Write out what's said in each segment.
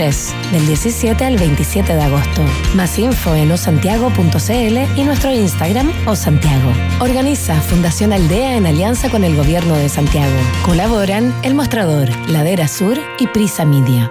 2023, del 17 al 27 de agosto. Más info en osantiago.cl y nuestro Instagram osantiago. Organiza Fundación Aldea en alianza con el Gobierno de Santiago. Colaboran El Mostrador, Ladera Sur y Prisa Media.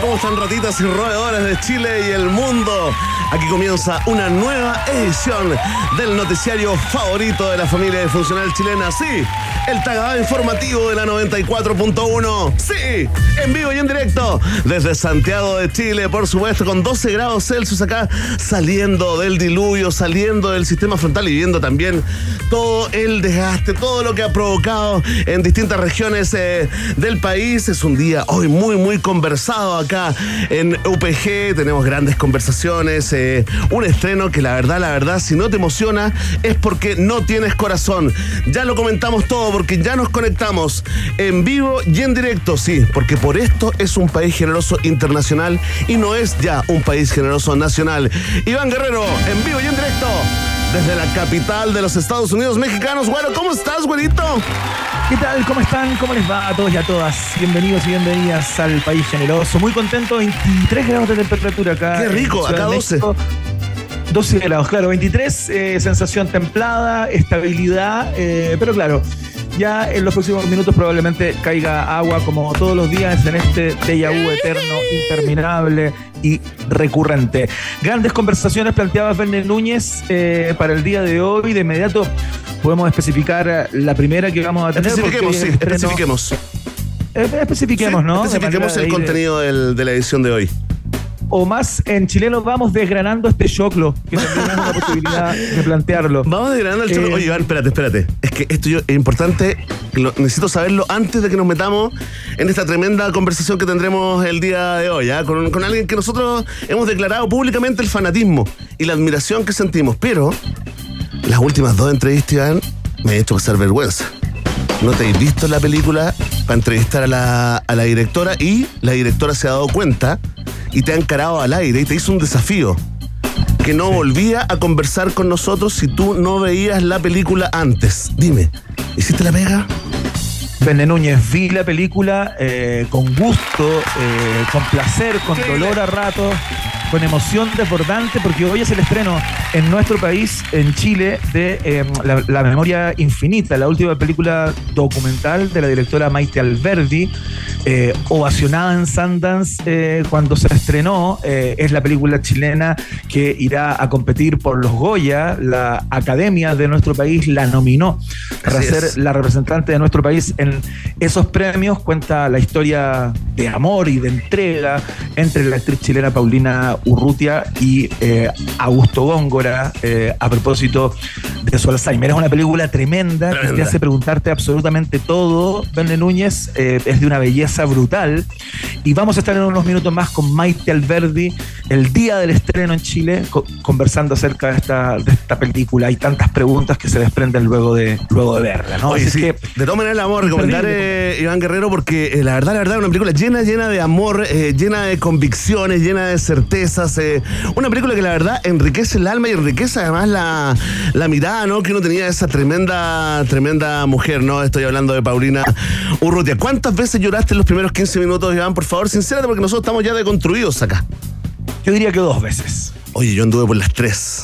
Cómo están ratitas y roedores de Chile y el mundo. Aquí comienza una nueva edición del noticiario favorito de la familia de funcional chilena. Sí, el tagada informativo de la 94.1. Sí, en vivo y en directo desde Santiago de Chile, por supuesto, con 12 grados Celsius acá, saliendo del diluvio, saliendo del sistema frontal y viendo también todo el desgaste, todo lo que ha provocado en distintas regiones eh, del país. Es un día hoy muy, muy conversado acá en UPG. Tenemos grandes conversaciones. Eh, un estreno que la verdad, la verdad, si no te emociona es porque no tienes corazón. Ya lo comentamos todo porque ya nos conectamos en vivo y en directo, sí, porque por esto es un país generoso internacional y no es ya un país generoso nacional. Iván Guerrero, en vivo y en directo desde la capital de los Estados Unidos mexicanos. Bueno, ¿cómo estás, güerito? ¿Qué tal? ¿Cómo están? ¿Cómo les va a todos y a todas? Bienvenidos y bienvenidas al país generoso. Muy contento, 23 grados de temperatura acá. Qué rico, acá 12. 12 grados, claro, 23, eh, sensación templada, estabilidad, eh, pero claro, ya en los próximos minutos probablemente caiga agua como todos los días en este déjà vu eterno, interminable y recurrente. Grandes conversaciones planteadas Verne Núñez eh, para el día de hoy. De inmediato podemos especificar la primera que vamos a tener. Especifiquemos, sí, especifiquemos. Eh, especifiquemos, ¿no? Especifiquemos el contenido del, de la edición de hoy o más en chileno vamos desgranando este choclo, que también es una posibilidad de plantearlo. Vamos desgranando el choclo. Eh, Oye, Iván, espérate, espérate. Es que esto yo, es importante, necesito saberlo antes de que nos metamos en esta tremenda conversación que tendremos el día de hoy, ¿ah? con, con alguien que nosotros hemos declarado públicamente el fanatismo y la admiración que sentimos. Pero las últimas dos entrevistas, Iván, me han hecho pasar vergüenza. No te has visto la película para entrevistar a la, a la directora y la directora se ha dado cuenta y te ha encarado al aire y te hizo un desafío. Que no volvía a conversar con nosotros si tú no veías la película antes. Dime, ¿hiciste la pega? Vende Núñez, vi la película eh, con gusto, eh, con placer, con dolor a ratos, con emoción desbordante, porque hoy es el estreno en nuestro país, en Chile, de eh, la, Memoria Infinita, la última película documental de la directora Maite Alberdi, ovacionada en Sundance cuando se estrenó. es la película chilena que irá a competir por los Goya. La Academia de nuestro país la nominó para ser la representante de nuestro país en esos premios cuenta la historia de amor y de entrega entre la actriz chilena Paulina Urrutia y eh, Augusto Góngora eh, a propósito de su Alzheimer. Es una película tremenda, que te hace preguntarte absolutamente todo. Vende Núñez eh, es de una belleza brutal Y vamos a estar en unos minutos más con Maite Alberdi, el día del estreno en Chile, conversando acerca de esta, de esta película. Hay tantas preguntas que se desprenden luego de, luego de verla, ¿no? Oye, que, de todas maneras, la vamos a recomendar, Iván Guerrero, porque la verdad, la verdad, es una película llena, llena de amor, llena de convicciones, llena de certezas. una película que la verdad enriquece el alma y enriquece además la, la mirada, ¿no? Que uno tenía de esa tremenda, tremenda mujer, ¿no? Estoy hablando de Paulina Urrutia. ¿Cuántas veces lloraste en los primeros 15 minutos, Iván? Por favor, sincérate, porque nosotros estamos ya deconstruidos acá. Yo diría que dos veces. Oye, yo anduve por las tres.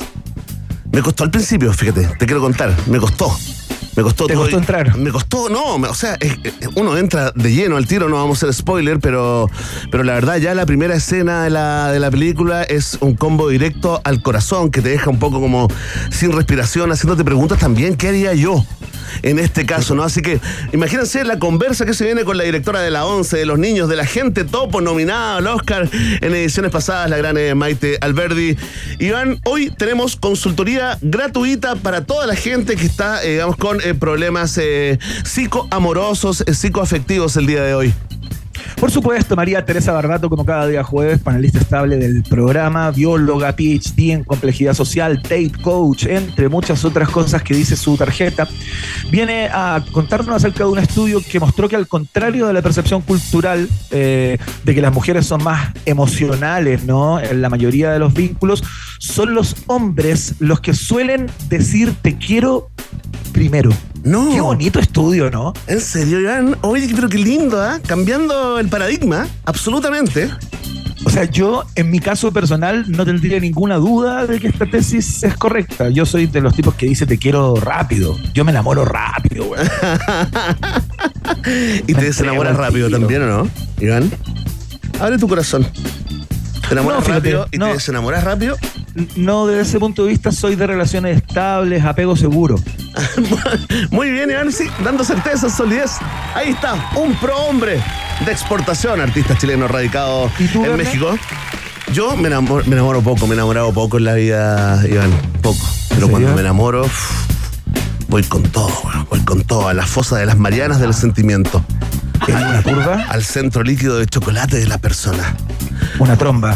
Me costó al principio, fíjate, te quiero contar, me costó. Me costó ¿Te costó entrar? Me costó, no, o sea, uno entra de lleno al tiro, no vamos a hacer spoiler, pero, pero la verdad ya la primera escena de la, de la película es un combo directo al corazón que te deja un poco como sin respiración, haciéndote preguntas también, ¿qué haría yo? En este caso, ¿no? Así que imagínense la conversa que se viene con la directora de la ONCE, de los niños, de la gente topo nominada al Oscar en ediciones pasadas, la gran eh, Maite Alberdi. Iván, hoy tenemos consultoría gratuita para toda la gente que está, eh, digamos, con eh, problemas psicoamorosos, psicoafectivos el día de hoy. Por supuesto, María Teresa Barbato, como cada día jueves, panelista estable del programa, bióloga, PhD en complejidad social, date coach, entre muchas otras cosas que dice su tarjeta, viene a contarnos acerca de un estudio que mostró que al contrario de la percepción cultural eh, de que las mujeres son más emocionales, ¿no? En la mayoría de los vínculos, son los hombres los que suelen decir te quiero primero. No. Qué bonito estudio, ¿no? En serio, Iván. Oye, pero qué lindo, ¿ah? Cambiando el paradigma, absolutamente. O sea, yo en mi caso personal no tendría ninguna duda de que esta tesis es correcta. Yo soy de los tipos que dice te quiero rápido. Yo me enamoro rápido, güey. y te desenamoras rápido también, ¿o no, Iván? Abre tu corazón. ¿Te enamoras rápido y te desenamoras rápido? No, desde ese punto de vista soy de relaciones estables, apego seguro. Muy bien, Iván, sí, dando certeza, solidez. Ahí está, un pro hombre de exportación, artista chileno radicado en México. Yo me enamoro, poco, me he enamorado poco en la vida, Iván, poco. Pero cuando me enamoro, voy con todo, voy con todo, a la fosa de las Marianas del sentimiento. ¿En una curva? Al centro líquido de chocolate de la persona. Una tromba.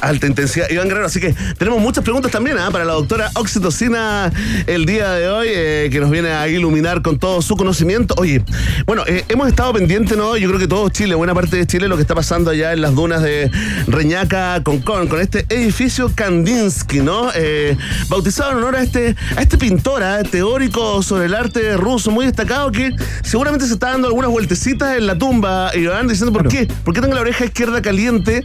Alta intensidad. Iván Guerrero, así que tenemos muchas preguntas también ¿ah? para la doctora Oxitocina el día de hoy, eh, que nos viene a iluminar con todo su conocimiento. Oye, bueno, eh, hemos estado pendientes, ¿no? Yo creo que todo Chile, buena parte de Chile, lo que está pasando allá en las dunas de Reñaca, con con este edificio Kandinsky, ¿no? Eh, bautizado en honor a este, a este pintor, ¿ah? teórico sobre el arte ruso, muy destacado, que seguramente se está dando algunas vueltecitas en la tumba, Iván, diciendo, ¿por qué? ¿Por qué tengo la oreja izquierda caliente?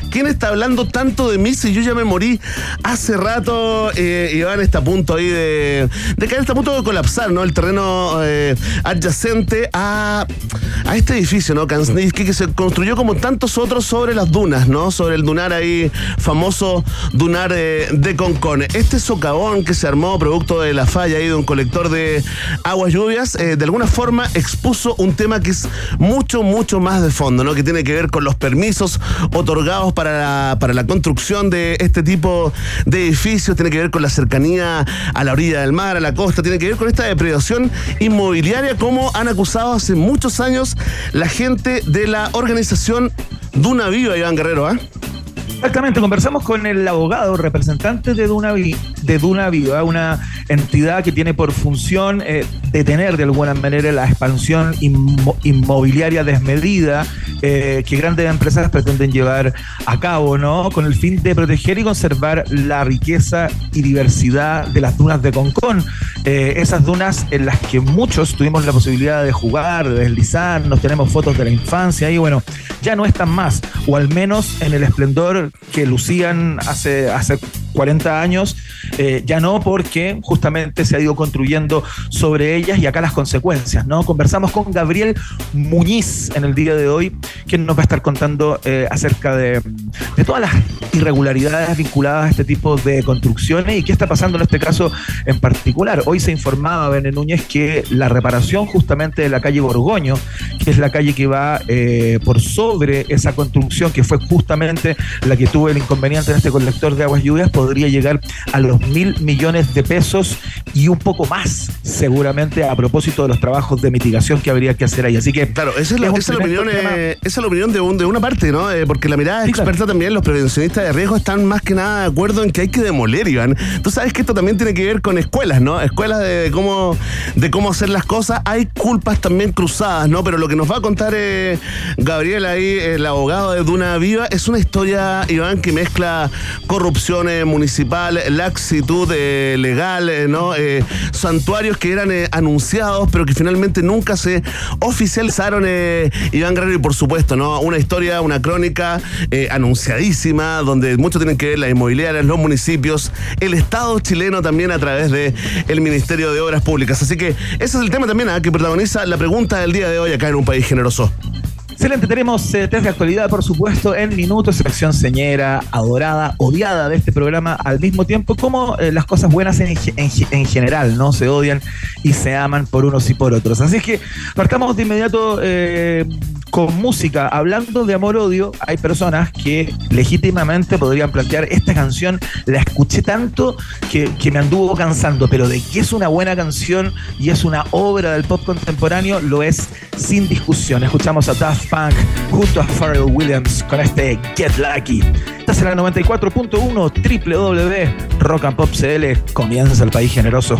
¿Quién está hablando tanto de mí si yo ya me morí hace rato? Eh, Iván está a punto ahí de, de caer, está a punto de colapsar, ¿no? El terreno eh, adyacente a, a este edificio, ¿no? Kansnitsky, que se construyó como tantos otros sobre las dunas, ¿no? Sobre el dunar ahí, famoso dunar eh, de Concón. Este socavón que se armó producto de la falla ahí de un colector de aguas lluvias, eh, de alguna forma expuso un tema que es mucho, mucho más de fondo, ¿no? Que tiene que ver con los permisos otorgados para para la construcción de este tipo de edificios, tiene que ver con la cercanía a la orilla del mar, a la costa, tiene que ver con esta depredación inmobiliaria, como han acusado hace muchos años la gente de la organización Duna Viva, Iván Guerrero, ¿ah? Exactamente, conversamos con el abogado representante de Duna, de Duna Viva, una entidad que tiene por función eh, detener de alguna manera la expansión inmobiliaria desmedida eh, que grandes empresas pretenden llevar a cabo, ¿no? Con el fin de proteger y conservar la riqueza y diversidad de las dunas de Concón. Eh, esas dunas en las que muchos tuvimos la posibilidad de jugar, de deslizarnos, tenemos fotos de la infancia y bueno, ya no están más, o al menos en el esplendor que lucían hace, hace 40 años, eh, ya no porque justamente se ha ido construyendo sobre ellas y acá las consecuencias, ¿no? Conversamos con Gabriel Muñiz en el día de hoy, quien nos va a estar contando eh, acerca de, de, todas las irregularidades vinculadas a este tipo de construcciones y qué está pasando en este caso en particular. Hoy se informaba, Bene Núñez, que la reparación justamente de la calle Borgoño, que es la calle que va eh, por sobre esa construcción, que fue justamente la que tuvo el inconveniente en este colector de aguas lluvias, podría llegar a los mil millones de pesos y un poco más, seguramente, a propósito de los trabajos de mitigación que habría que hacer ahí. Así que. Claro, esa es, la, opinión, eh, esa es la opinión de, de una parte, ¿no? Eh, porque la mirada experta también, los prevencionistas de riesgo están más que nada de acuerdo en que hay que demoler, Iván. Tú sabes que esto también tiene que ver con escuelas, ¿no? Escuelas de cómo, de cómo hacer las cosas. Hay culpas también cruzadas, ¿no? Pero lo que nos va a contar eh, Gabriel ahí, el abogado de Duna Viva, es una historia, Iván, que mezcla corrupción municipal, laxitud legal, ¿no? Santuarios que eran anunciados, pero que finalmente nunca se oficializaron, Iván Guerrero, y por supuesto, ¿no? Una historia, una crónica eh, anunciadísima, donde mucho tienen que ver las inmobiliarias, los municipios, el Estado chileno también a través de el Ministerio de Obras Públicas. Así que ese es el tema también ¿ah? que protagoniza la pregunta del día de hoy acá en un país generoso. Excelente, tenemos eh, test de actualidad, por supuesto, en minutos, selección señera, adorada, odiada de este programa al mismo tiempo, como eh, las cosas buenas en, en, general, ¿no? Se odian y se aman por unos y por otros. Así que partamos de inmediato eh, con música. Hablando de amor-odio, hay personas que legítimamente podrían plantear esta canción, la escuché tanto que, me anduvo cansando, pero de que es una buena canción y es una obra del pop contemporáneo, lo es sin discusión. Escuchamos a Daft Punk junto a Pharrell Williams con este Get Lucky. Estás en la 94.1 Rock and Pop CL. Comienza el país generoso.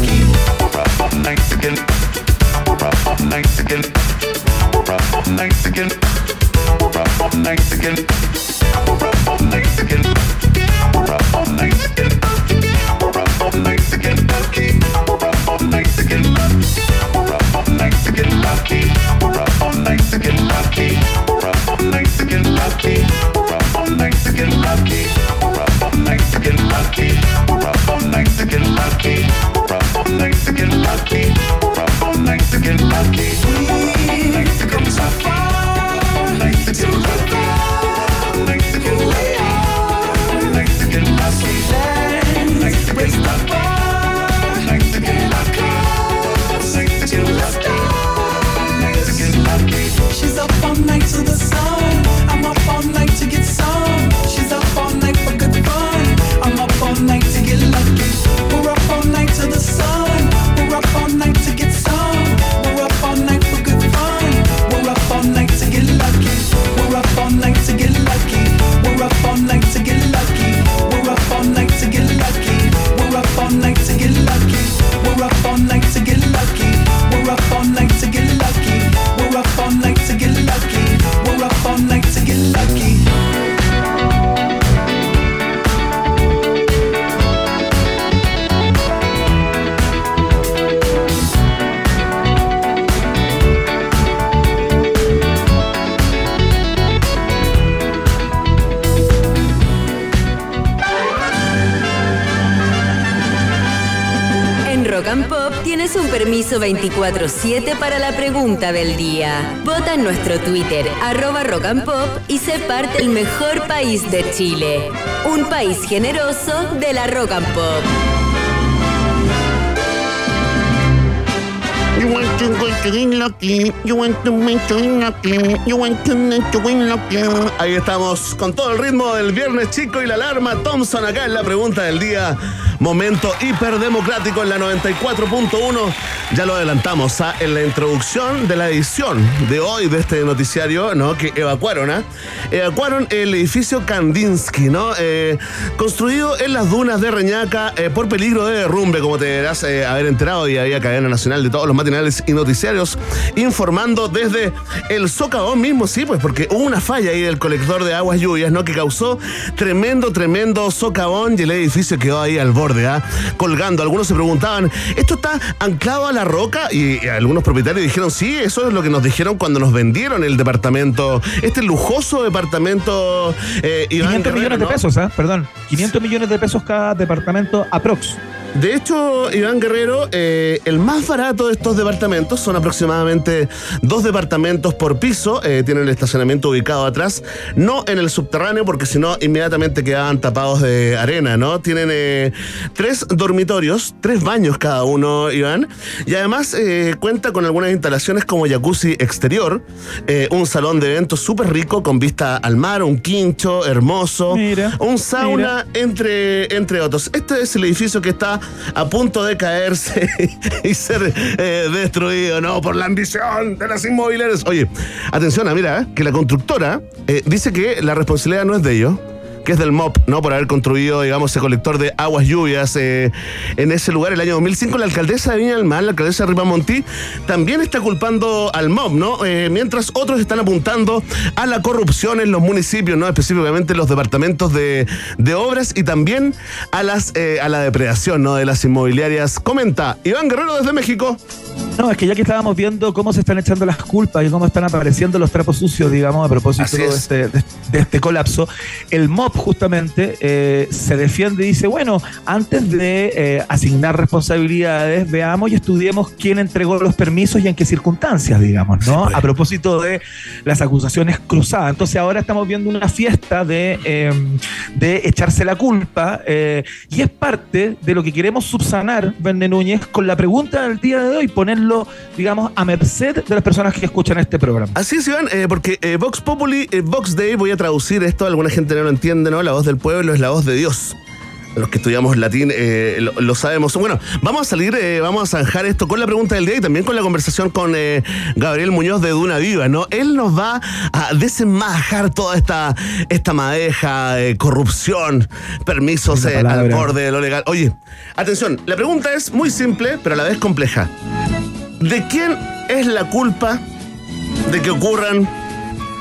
24-7 para la pregunta del día. Vota en nuestro Twitter, arroba rock and pop, y sé parte del mejor país de Chile. Un país generoso de la rock and pop. You want to go to win lucky. You want to win to win lucky. You want to win to win lucky. Ahí estamos con todo el ritmo del viernes chico y la alarma Thompson acá en la pregunta del día. Momento hiperdemocrático en la 94.1. Ya lo adelantamos ¿ah? en la introducción de la edición de hoy de este noticiario, ¿no? Que evacuaron, ¿ah? Evacuaron el edificio Kandinsky, ¿no? Eh, construido en las dunas de Reñaca eh, por peligro de derrumbe, como te deberás eh, haber enterado, y había cadena nacional de todos los matinales y noticiarios informando desde el socavón mismo, sí, pues porque hubo una falla ahí del colector de aguas lluvias, ¿no? Que causó tremendo, tremendo socavón y el edificio quedó ahí al borde, ¿ah? Colgando. Algunos se preguntaban, ¿esto está anclado a la roca? Y, algunos propietarios dijeron, sí, eso es lo que nos dijeron cuando nos vendieron el departamento, este lujoso departamento. Eh, Iván 500 millones de pesos, ¿ah? Perdón. 500 millones de pesos cada departamento aprox. De hecho, Iván Guerrero, eh, el más barato de estos departamentos son aproximadamente dos departamentos por piso. eh, tienen el estacionamiento ubicado atrás, no en el subterráneo, porque si no, inmediatamente quedaban tapados de arena, ¿no? Tienen eh, tres dormitorios, tres baños cada uno, Iván. Y además cuenta con algunas instalaciones como jacuzzi exterior, un salón de eventos súper rico con vista al mar, un quincho hermoso, Mira, un sauna, entre, entre otros. Este es el edificio que está a punto de caerse y ser eh, destruido, ¿no? Por la ambición de las inmobiliarias. Oye, atención, ah, mira, que la constructora eh, dice que la responsabilidad no es de ellos que es del MOP, ¿no? Por haber construido, digamos, ese colector de aguas lluvias eh, en ese lugar el año 2005. La alcaldesa de Viña del Mar, la alcaldesa de Ripamonti, también está culpando al MOP, ¿no? Eh, mientras otros están apuntando a la corrupción en los municipios, ¿no? Específicamente en los departamentos de, de obras y también a, las, eh, a la depredación, ¿no? De las inmobiliarias. Comenta Iván Guerrero desde México. No, es que ya que estábamos viendo cómo se están echando las culpas y cómo están apareciendo los trapos sucios, digamos, a propósito de este, de, de este colapso, el MOP justamente eh, se defiende y dice, bueno, antes de eh, asignar responsabilidades, veamos y estudiemos quién entregó los permisos y en qué circunstancias, digamos, ¿no? pues. A propósito de las acusaciones cruzadas. Entonces ahora estamos viendo una fiesta de, eh, de echarse la culpa eh, y es parte de lo que queremos subsanar, Verne Núñez, con la pregunta del día de hoy, ponerlo, digamos, a merced de las personas que escuchan este programa. Así es, Iván, eh, porque eh, Vox Populi, eh, Vox Day, voy a traducir esto, alguna gente no lo entiende, ¿no? La voz del pueblo es la voz de Dios. Los que estudiamos latín eh, lo, lo sabemos. Bueno, vamos a salir, eh, vamos a zanjar esto con la pregunta del día y también con la conversación con eh, Gabriel Muñoz de Duna Viva, ¿no? Él nos va a desenmajar toda esta, esta madeja, eh, corrupción, permisos al borde de lo legal. Oye, atención, la pregunta es muy simple, pero a la vez compleja. ¿De quién es la culpa de que ocurran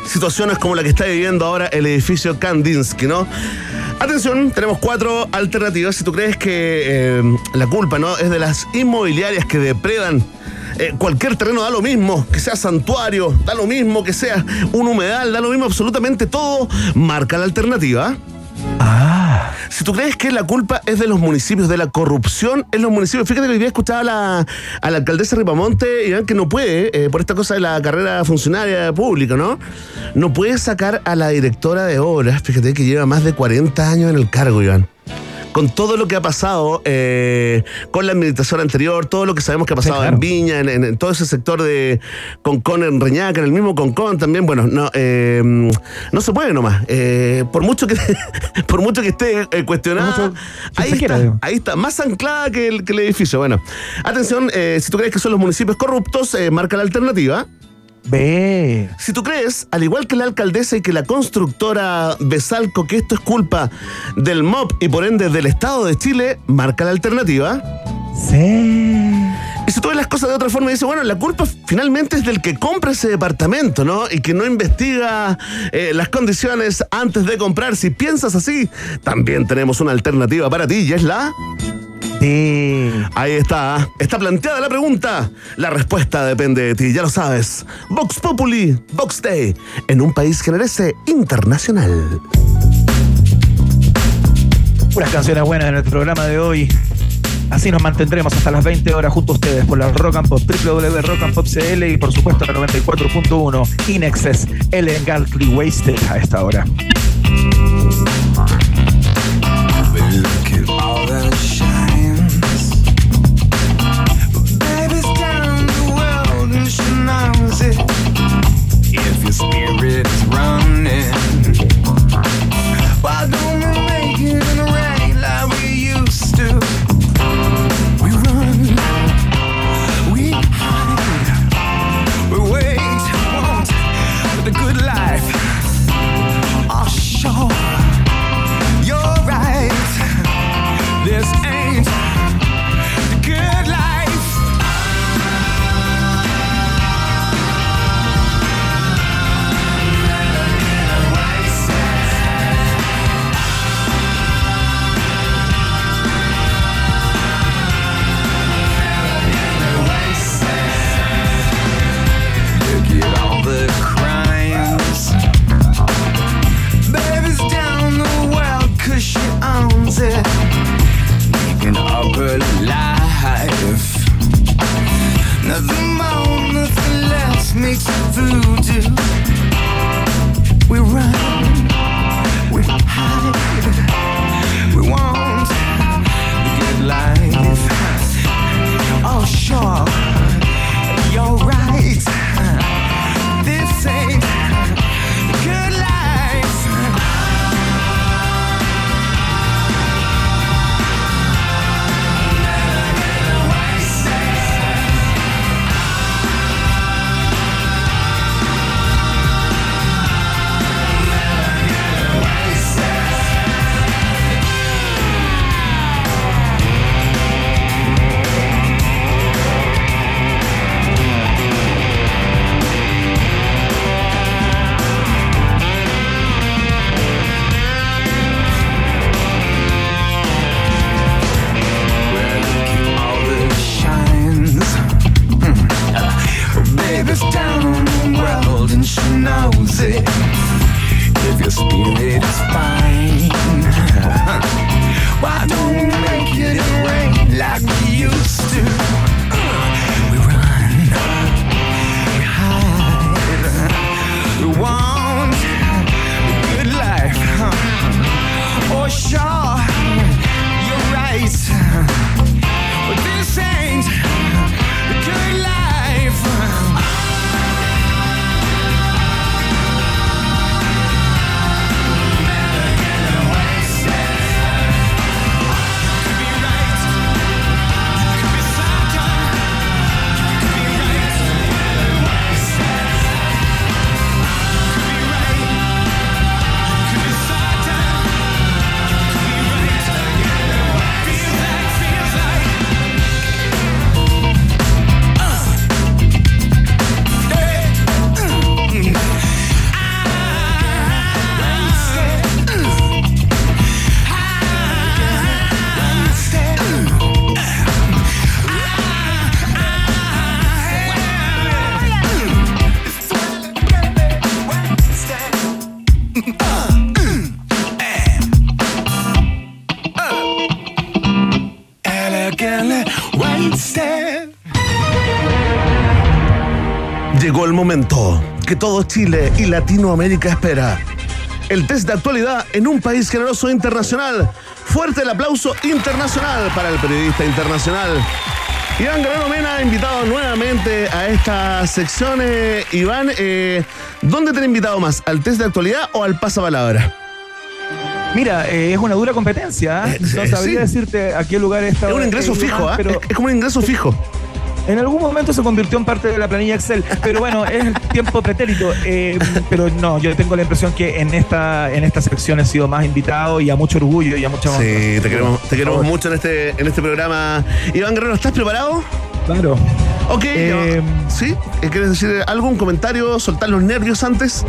situaciones como la que está viviendo ahora el edificio Kandinsky, ¿no? Atención, tenemos cuatro alternativas. Si tú crees que eh, la culpa no es de las inmobiliarias que depredan eh, cualquier terreno, da lo mismo, que sea santuario, da lo mismo, que sea un humedal, da lo mismo, absolutamente todo, marca la alternativa. Ah, Si tú crees que la culpa es de los municipios, de la corrupción en los municipios, fíjate que hoy día escuchaba a la, a la alcaldesa Ripamonte, Iván, que no puede, eh, por esta cosa de la carrera funcionaria pública, ¿no? No puede sacar a la directora de obras, fíjate que lleva más de 40 años en el cargo, Iván. Con todo lo que ha pasado eh, con la administración anterior, todo lo que sabemos que ha pasado Sí, claro. en Viña, en, en- en todo ese sector de Concón, en Reñaca, en el mismo Concón también, bueno, no, eh, no se puede nomás. Eh, por mucho que por mucho que esté eh, cuestionada, mucho ahí quiera, está, digo. ahí está, más anclada que el, que el edificio. Bueno, atención, si tú crees que son los municipios corruptos, marca la alternativa. Ve. Si tú crees, al igual que la alcaldesa y que la constructora Besalco, que esto es culpa del MOP y por ende del Estado de Chile, marca la alternativa. Sí. Y si tú ves las cosas de otra forma, dice, bueno, la culpa finalmente es del que compra ese departamento, ¿no? Y que no investiga eh, las condiciones antes de comprar. Si piensas así, también tenemos una alternativa para ti y es la... Sí. Ahí está, está planteada la pregunta. La respuesta depende de ti, ya lo sabes. Vox Populi, Vox Day, en un país generese internacional. Puras canciones buenas en el programa de hoy. Así nos mantendremos hasta las 20 horas junto a ustedes por la Rock and Pop, www.rockandpop.cl y por supuesto la 94.1 Inexcess, Elegantly Wasted a esta hora. spirit. Todo Chile y Latinoamérica espera. El test de actualidad en un país generoso e internacional. Fuerte el aplauso internacional para el periodista internacional. Iván Guerrero Mena ha invitado nuevamente a esta sección. eh, Iván, eh, ¿dónde te han invitado más? ¿Al test de actualidad o al pasapalabra? Mira, eh, es una dura competencia. ¿ah? No sí. sabría decirte a qué lugar está. Es un ingreso fijo, ¿ah? Pero Es, es como un ingreso fijo. En algún momento se convirtió en parte de la planilla Excel. Pero bueno, es el tiempo pretérito. Eh, pero no, yo tengo la impresión que en esta, en esta sección he sido más invitado y a mucho orgullo y a mucha. Sí, te queremos, te queremos mucho en este, en este programa. Iván Guerrero, ¿estás preparado? Claro. Ok, Eh. ¿sí? ¿Quieres decir algo, un comentario, soltar los nervios antes?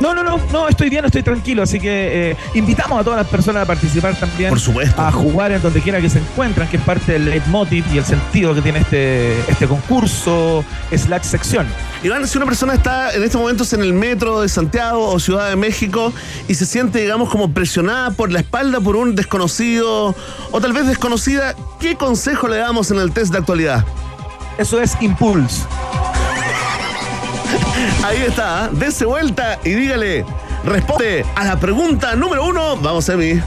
No, no, no, no, estoy bien, estoy tranquilo, así que eh, invitamos a todas las personas a participar también. Por supuesto. A jugar en donde quiera que se encuentran, que es parte del leitmotiv y el sentido que tiene este, este concurso slash sección. Iván, si una persona está en estos momentos en el metro de Santiago o Ciudad de México y se siente, digamos, como presionada por la espalda por un desconocido o tal vez desconocida, ¿qué consejo le damos en el test de actualidad? Eso es Impulse. Ahí está, ¿eh? dese vuelta y dígale, responde a la pregunta número uno. Vamos, Emi.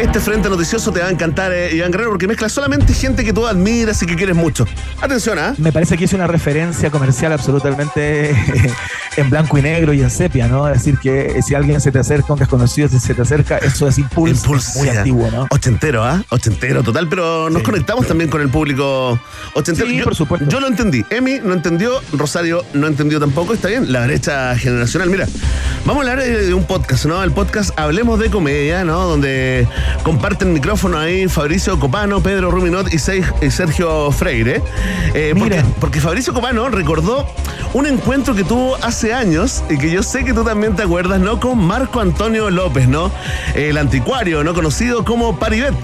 Este frente noticioso te va a encantar, eh, Iván Guerrero, porque mezcla solamente gente que tú admiras y que quieres mucho. Atención, ¿ah? Me parece que es una referencia comercial absolutamente en blanco y negro y en sepia, ¿no? Es decir, que si alguien se te acerca, un desconocido se te acerca, eso es. Impulse, muy antiguo, ¿no? Ochentero, ¿ah? Ochentero, total, pero nos Sí. conectamos también con el público ochentero. Sí, yo, por supuesto. Yo lo entendí. Emi no entendió, Rosario no entendió tampoco. Está bien, la brecha generacional. Mira, vamos a hablar de, de un podcast, ¿no? El podcast Hablemos de Comedia, ¿no? Donde comparten micrófono ahí Fabricio Copano, Pedro Ruminot y, Sergio Freire. Eh, porque, Mira. porque Fabricio Copano recordó un encuentro que tuvo hace años y que yo sé que tú también te acuerdas, ¿no? Con Marco Antonio López, ¿no? El anticuario, ¿no? Conocido como Paribet.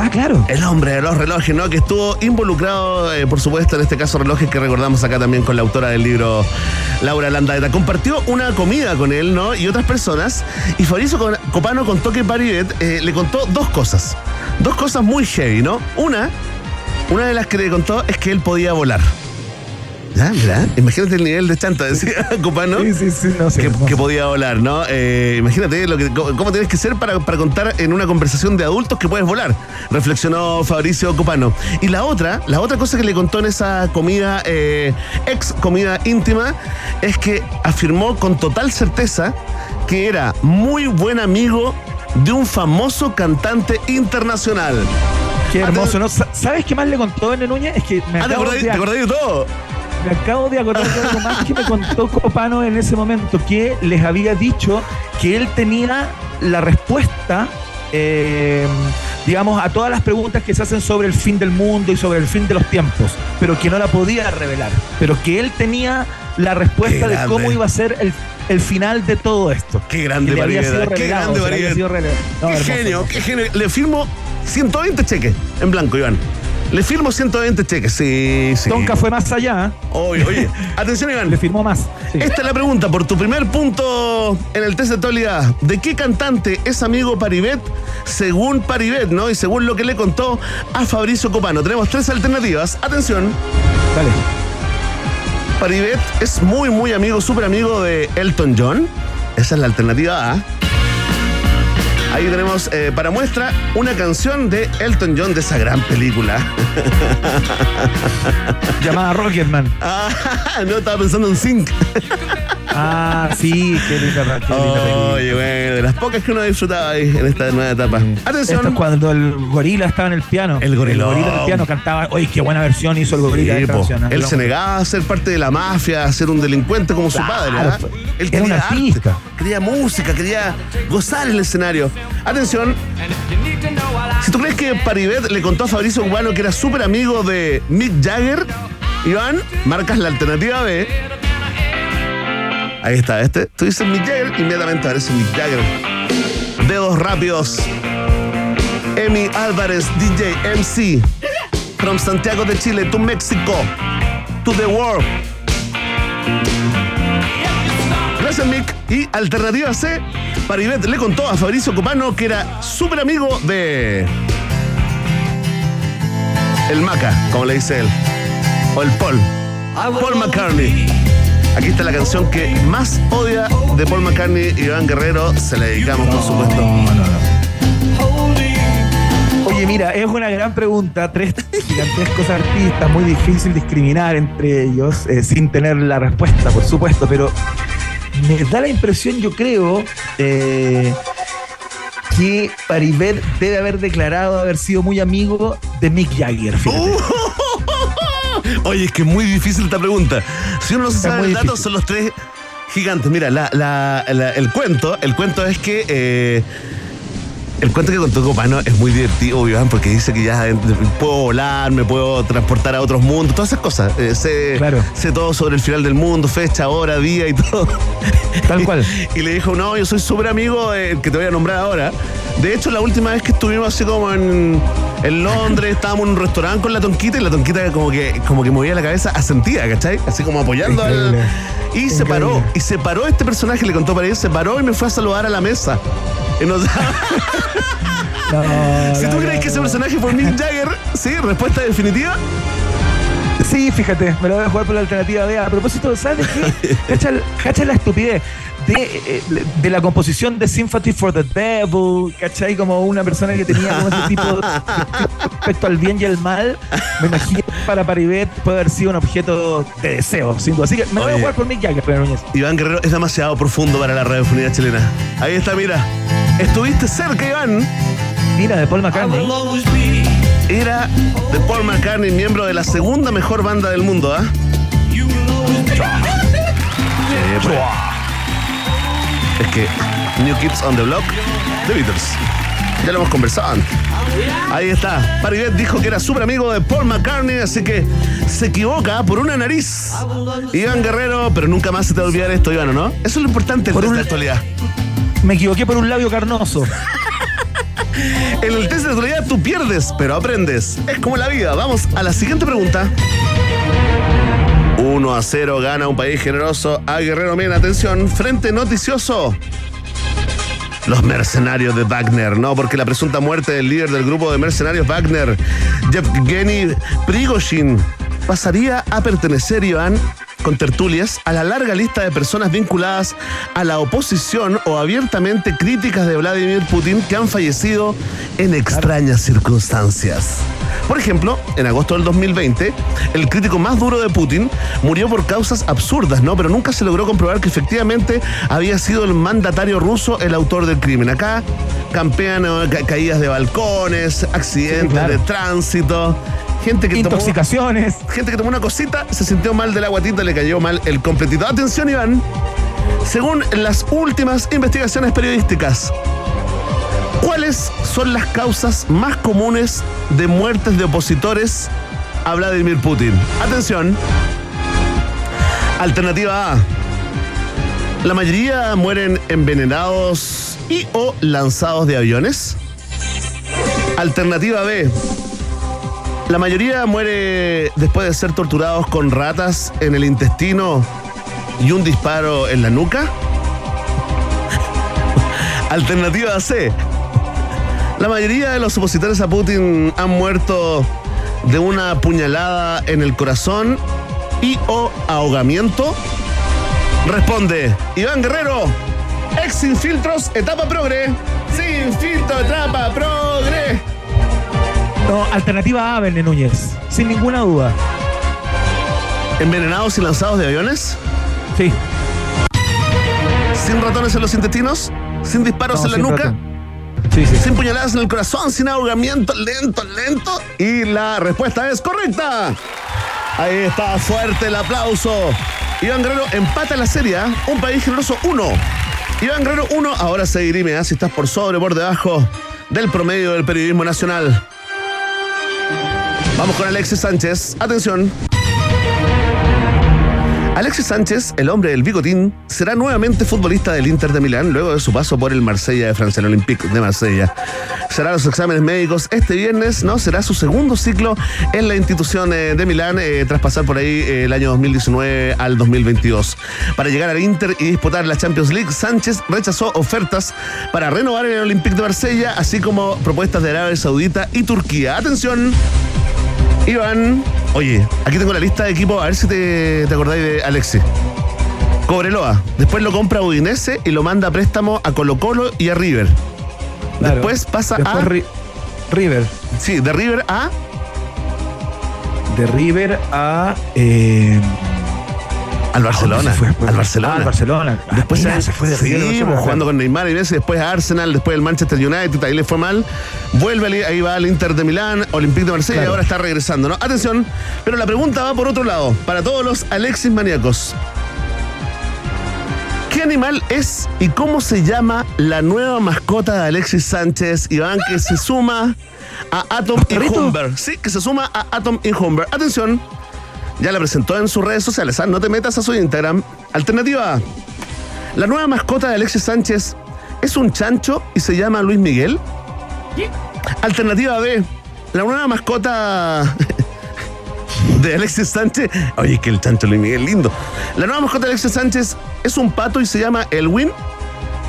Ah, claro. El hombre de los relojes, ¿no? Que estuvo involucrado, eh, por supuesto, en este caso relojes que recordamos acá también con la autora del libro, Laura Landaeta. Compartió una comida con él, ¿no? Y otras personas. Y Fabricio Con- Copano contó que Paribet eh, le contó dos cosas. Dos cosas muy heavy, ¿no? Una, una de las que le contó es que él podía volar. Imagínate el nivel de chanta, decía Copano Sí, sí, sí, no que, podía volar, ¿no? Eh, imagínate lo que, cómo tienes que ser para, para contar en una conversación de adultos que puedes volar, reflexionó Fabricio Copano. Y la otra, la otra cosa que le contó en esa comida, eh, ex comida íntima, es que afirmó con total certeza que era muy buen amigo de un famoso cantante internacional. Qué Ah, hermoso, ¿no? Sa- ¿Sabes qué más le contó N. Núñez? Es que me Ah, ¿te acordás, de, te acordás de todo? Me acabo de acordar de algo más que me contó Copano en ese momento, que les había dicho que él tenía la respuesta, eh, digamos, a todas las preguntas que se hacen sobre el fin del mundo y sobre el fin de los tiempos, pero que no la podía revelar, pero que él tenía la respuesta de cómo iba a ser el, el final de todo esto. Qué grande Que había qué grande. No, qué hermoso, genio, hermoso. qué genio. Le firmo 120 cheques en blanco, Iván. Le firmo 120 cheques, sí, sí. Tonka fue más allá, Oye, oye, atención, Iván. le firmó más. Sí. Esta es la pregunta por tu primer punto en el test de actualidad. ¿De qué cantante es amigo Paribet según Paribet, ¿no? Y según lo que le contó a Fabricio Copano. Tenemos tres alternativas. Atención. Dale. Paribet es muy, muy amigo, súper amigo de Elton John. Esa es la alternativa A. Ahí tenemos eh, para muestra una canción de Elton John de esa gran película. Llamada Rocketman. Ah, no, estaba pensando en Sync. Ah, sí, qué linda, qué linda película. Oye, bueno, de las pocas que uno ha disfrutado ahí en esta nueva etapa. Esto Atención. es cuando el gorila estaba en el piano. El gorilón. gorila en el piano cantaba. Oye, qué buena versión hizo el gorila Sí. Él se negaba a ser parte de la mafia, a ser un delincuente como su padre. ¿ah? fue- Él era un artista. arte, quería música, quería gozar el escenario. Atención, si tú crees que Paribet le contó a Fabricio Cubano que era súper amigo de Mick Jagger, Iván, marcas la alternativa B. Ahí está, este. Tú dices Mick Jagger, inmediatamente aparece Mick Jagger. Dedos rápidos. Emi Álvarez, DJ MC. From Santiago de Chile to México. To the world. Gracias, Mick. Y alternativa C, Paribet le contó a Fabricio Copano que era súper amigo de. El Maca, como le dice él. O el Paul. Paul McCartney. Aquí está la canción que más odia de Paul McCartney y Iván Guerrero. Se la dedicamos, por supuesto. Oye, mira, es una gran pregunta. Tres gigantescos artistas, muy difícil discriminar entre ellos eh, sin tener la respuesta, por supuesto, pero me da la impresión, yo creo, eh, que Paribet debe haber declarado haber sido muy amigo de Mick Jagger. Oye, es que es muy difícil esta pregunta. Si uno no se sabe el dato, son los tres gigantes. Mira, la- la- la- el cuento, el cuento es que eh, El cuento que contó Copano es muy divertido, Iván, porque dice que ya eh, puedo volar, me puedo transportar a otros mundos, todas esas cosas. Eh, sé, Claro. sé todo sobre el final del mundo, fecha, hora, día y todo. Tal cual. Y le dijo, no, yo soy súper amigo del que te voy a nombrar ahora. De hecho, la última vez que estuvimos así como en, en Londres, estábamos en un restaurante con la tonquita y la tonquita como que, como que movía la cabeza, asentía, ¿cachai? Así como apoyando al... Increíble. Y se paró, y se paró este personaje, le contó para él, se paró y me fue a saludar a la mesa. No, si tú crees que ese personaje fue Mick Jagger, sí, respuesta definitiva. Sí, fíjate, me lo voy a jugar por la alternativa B. A propósito, ¿sabes qué? Cacha la estupidez de, eh, de la composición de Sympathy for the Devil, ¿cachai? Como una persona que tenía como ese tipo de respecto al bien y el mal. Me imagino que para Paribet puede haber sido un objeto de deseo, sin duda. Así que me voy a jugar por Mick Jagger, Núñez. Iván Guerrero es demasiado profundo para la radiofonía chilena. Ahí está, mira. Estuviste cerca, Iván. Mira, de Paul McCartney. Era de Paul McCartney, miembro de la segunda mejor banda del mundo, ¿ah? Sí, pues. Es que New Kids on the Block, The Beatles. Ya lo hemos conversado antes. Ahí está. Paribet dijo que era súper amigo de Paul McCartney, así que se equivoca por una nariz. Iván Guerrero, pero nunca más se te va a olvidar esto, Iván, ¿o ¿no? Eso es lo importante Por en la actualidad. Me equivoqué por un labio carnoso. En el test de actualidad tú pierdes, pero aprendes. Es como la vida. Vamos a la siguiente pregunta. 1 a 0 gana un país generoso a Guerrero Mena. Atención, frente noticioso. Los mercenarios de Wagner, no, porque la presunta muerte del líder del grupo de mercenarios Wagner, Yevgeny Prigozhin, pasaría a pertenecer, Iván, con tertulias, a la larga lista de personas vinculadas a la oposición o abiertamente críticas de Vladimir Putin que han fallecido en extrañas circunstancias. Por ejemplo, en agosto del 2020, el crítico más duro de Putin murió por causas absurdas, ¿no? Pero nunca se logró comprobar que efectivamente había sido el mandatario ruso el autor del crimen. Acá campean eh, ca- caídas de balcones, accidentes Sí, claro. de tránsito, gente que tomó Intoxicaciones. gente que tomó una cosita, se sintió mal de la guatita, le cayó mal el completito. Atención, Iván. Según las últimas investigaciones periodísticas, ¿cuáles son las causas más comunes de muertes de opositores a Vladimir Putin? Atención. Alternativa A. La mayoría mueren envenenados y o lanzados de aviones. Alternativa B. La mayoría muere después de ser torturados con ratas en el intestino y un disparo en la nuca. Alternativa C. La mayoría de los opositores a Putin han muerto de una puñalada en el corazón y o ahogamiento. Responde Iván Guerrero, ex sin filtros, etapa progre. Sin filtro, etapa progre. No, alternativa A, Berne Núñez. Sin ninguna duda. Envenenados y lanzados de aviones. Sí. sin ratones en los intestinos, sin disparos No, en la nuca, ratón. Sin puñaladas en el corazón, sin ahogamiento, lento, lento. Y la respuesta es correcta. Ahí está, fuerte el aplauso. Iván Guerrero empata la serie, ¿ah? un país generoso 1. Iván Guerrero 1, ahora se dirime ¿ah? si estás por sobre por debajo del promedio del periodismo nacional. Vamos con Alexis Sánchez. Atención. Alexis Sánchez, el hombre del bigotín, será nuevamente futbolista del Inter de Milán luego de su paso por el Marsella de Francia, el Olympique de Marsella. Será los exámenes médicos este viernes, ¿no? Será su segundo ciclo en la institución eh, de Milán eh, tras pasar por ahí eh, el año 2019 al 2022. Para llegar al Inter y disputar la Champions League, Sánchez rechazó ofertas para renovar en el Olympique de Marsella, así como propuestas de Arabia Saudita y Turquía. Atención. Iván, oye, aquí tengo la lista de equipos, a ver si te, te acordáis de Alexis. Cobreloa, después lo compra Udinese y lo manda a préstamo a Colo Colo y a River. Claro. Después pasa Después a... Ri- River. Sí, de River a... De River a. eh, Al Barcelona. al Barcelona. Ah, al Barcelona. Ah, Después mira, se, fue de sí, al Barcelona. jugando con Neymar y Messi, después a Arsenal, después el Manchester United, ahí le fue mal. Vuelve, ahí va al Inter de Milán, Olympique de Marsella y Claro. ahora está regresando, ¿no? Atención, pero la pregunta va por otro lado, para todos los Alexis maníacos. ¿Qué animal es y cómo se llama la nueva mascota de Alexis Sánchez, Iván, que se suma a Atom y? Humber? Sí, que se suma a Atom y Humber. Atención, ya la presentó en sus redes sociales, ¿ah? no te metas a su Instagram. Alternativa A. La nueva mascota de Alexis Sánchez es un chancho y se llama Luis Miguel. Alternativa B. La nueva mascota de Alexis Sánchez. Oye, que el chancho Luis Miguel lindo. La nueva mascota de Alexis Sánchez es un pato y se llama Elwin.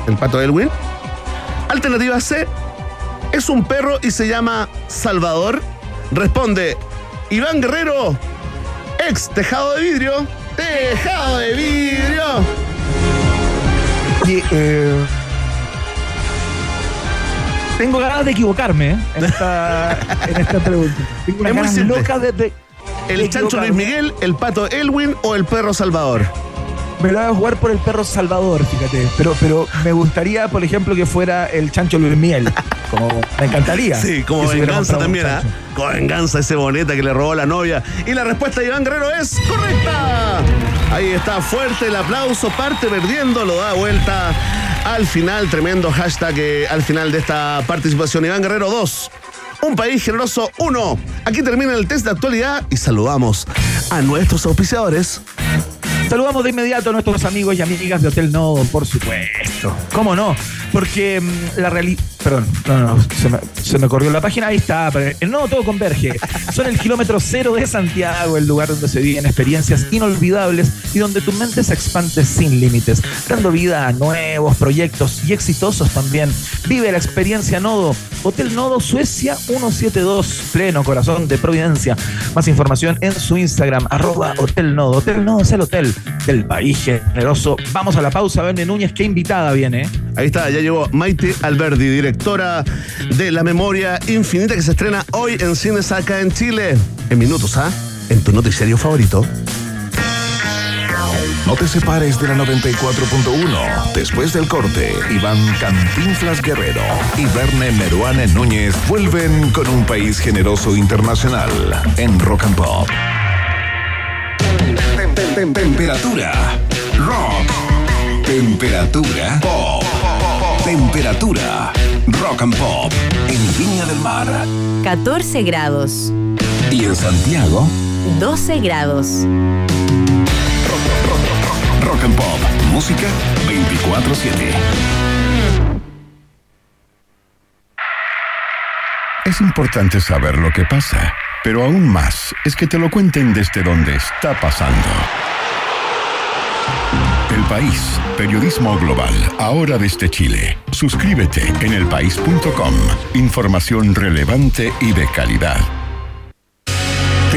El pato Elwin. Alternativa C. Es un perro y se llama Salvador. Responde Iván Guerrero, ex tejado de vidrio. Tejado de vidrio. Eh, tengo ganas de equivocarme ¿eh? en, esta, en esta pregunta. Tengo Es muy de, de- El de chancho Luis. Miguel, el pato Elwin o el perro Salvador. Me lo voy a jugar por el perro Salvador, fíjate. Pero, pero me gustaría, por ejemplo, que fuera el chancho Luis Miel. Como me encantaría. Sí, como venganza también, ¿ah? chancho. Como venganza ese boneta que le robó la novia. Y la respuesta de Iván Guerrero es correcta. Ahí está, fuerte el aplauso, parte perdiendo, lo da vuelta al final. Tremendo hashtag eh, al final de esta participación. Iván Guerrero 2. Un país generoso 1. Aquí termina el test de actualidad y saludamos a nuestros auspiciadores. Saludamos de inmediato a nuestros amigos y amigas de Hotel Nodo, por supuesto. ¿Cómo no? Porque mm, la realidad. Perdón, no, no, no, se me, se me corrió la página. Ahí está. Nodo todo converge. Son el kilómetro cero de Santiago, el lugar donde se viven experiencias inolvidables y donde tu mente se expande sin límites, dando vida a nuevos proyectos y exitosos también. Vive la experiencia Nodo. Hotel Nodo Suecia 172, pleno corazón de Providencia. Más información en su Instagram, arroba Hotel Nodo. Hotel Nodo es el hotel del país generoso. Vamos a la pausa, Verne Núñez, qué invitada viene. ¿eh? Ahí está, ya llegó Maite Alberdi, directora de La Memoria Infinita, que se estrena hoy en cines acá en Chile. En minutos, ¿ah? En tu noticiario favorito. No te separes de la 94.1. Después del corte, Iván Cantinflas Guerrero y Verne Meruane Núñez vuelven con un país generoso internacional en Rock and Pop. Tem- tem- tem- Temperatura. Rock. Temperatura. Pop. Temperatura. Rock and Pop. En Viña del Mar. 14 grados, Y en Santiago. 12 grados. Rock and Pop. Música 24-7. Es importante saber lo que pasa, pero aún más es que te lo cuenten desde donde está pasando. El País, periodismo global, ahora desde Chile. Suscríbete en elpaís.com. Información relevante y de calidad.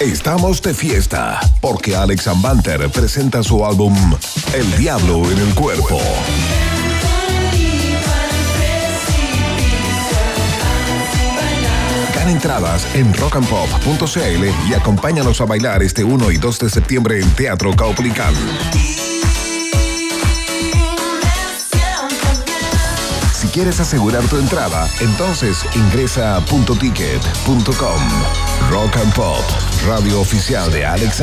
Estamos de fiesta porque Alex Ambanter presenta su álbum El Diablo en el Cuerpo. Gana entradas en rockandpop.cl y acompáñanos a bailar este 1 y 2 de septiembre en Teatro Caupolicán. Quieres asegurar tu entrada, entonces ingresa a puntoticket.com. Rock and Pop, radio oficial de Alex